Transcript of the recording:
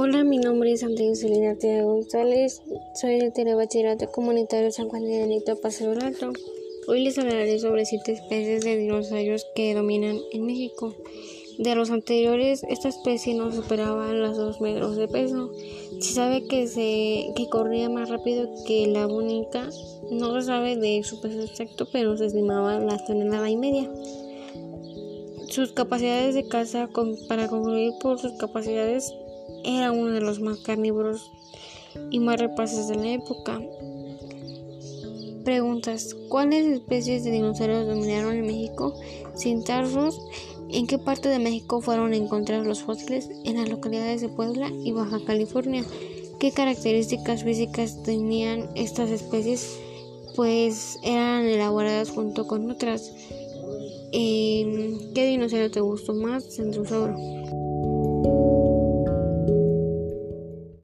Hola, mi nombre es Andrea Celina Tía González, soy del Telebachillerato Comunitario San Juan de Benito Paseo Alto. Hoy les hablaré sobre siete especies de dinosaurios que dominan en México. De los anteriores, esta especie no superaba los 2 metros de peso. Se sabe que, se, que corría más rápido que la bonica. No se sabe de su peso exacto, pero se estimaba la tonelada y media. Sus capacidades de caza, para concluir por sus capacidades, era uno de los más carnívoros y más rapaces de la época. Preguntas: ¿Cuáles especies de dinosaurios dominaron en México sin tarsos? ¿En qué parte de México fueron encontrados los fósiles? En las localidades de Puebla y Baja California. ¿Qué características físicas tenían estas especies? Pues eran elaboradas junto con otras. Eh, ¿Qué dinosaurio te gustó más? Centrosauro.